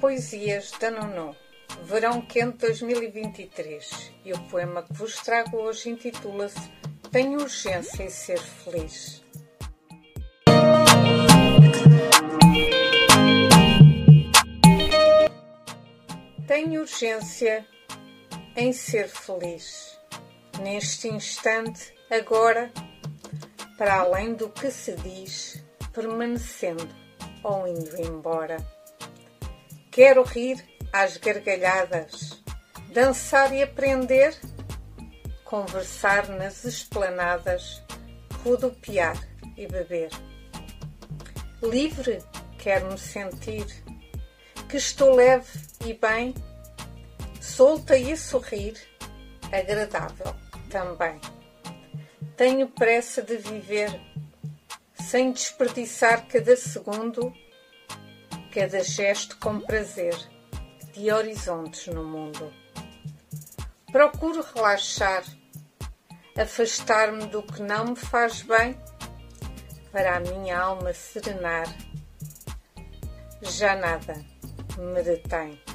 Poesias da Nuno, Verão Quente 2023, e o poema que vos trago hoje intitula-se Tenho urgência em ser feliz. Tenho urgência em ser feliz, neste instante, agora, para além do que se diz, permanecendo ou indo embora. Quero rir às gargalhadas, dançar e aprender, conversar nas esplanadas, rodopiar e beber. Livre quero-me sentir, que estou leve e bem, solta e a sorrir, agradável também. Tenho pressa de viver, sem desperdiçar cada segundo cada gesto com prazer, de horizontes no mundo. Procuro relaxar, afastar-me do que não me faz bem, para a minha alma serenar. Já nada me detém.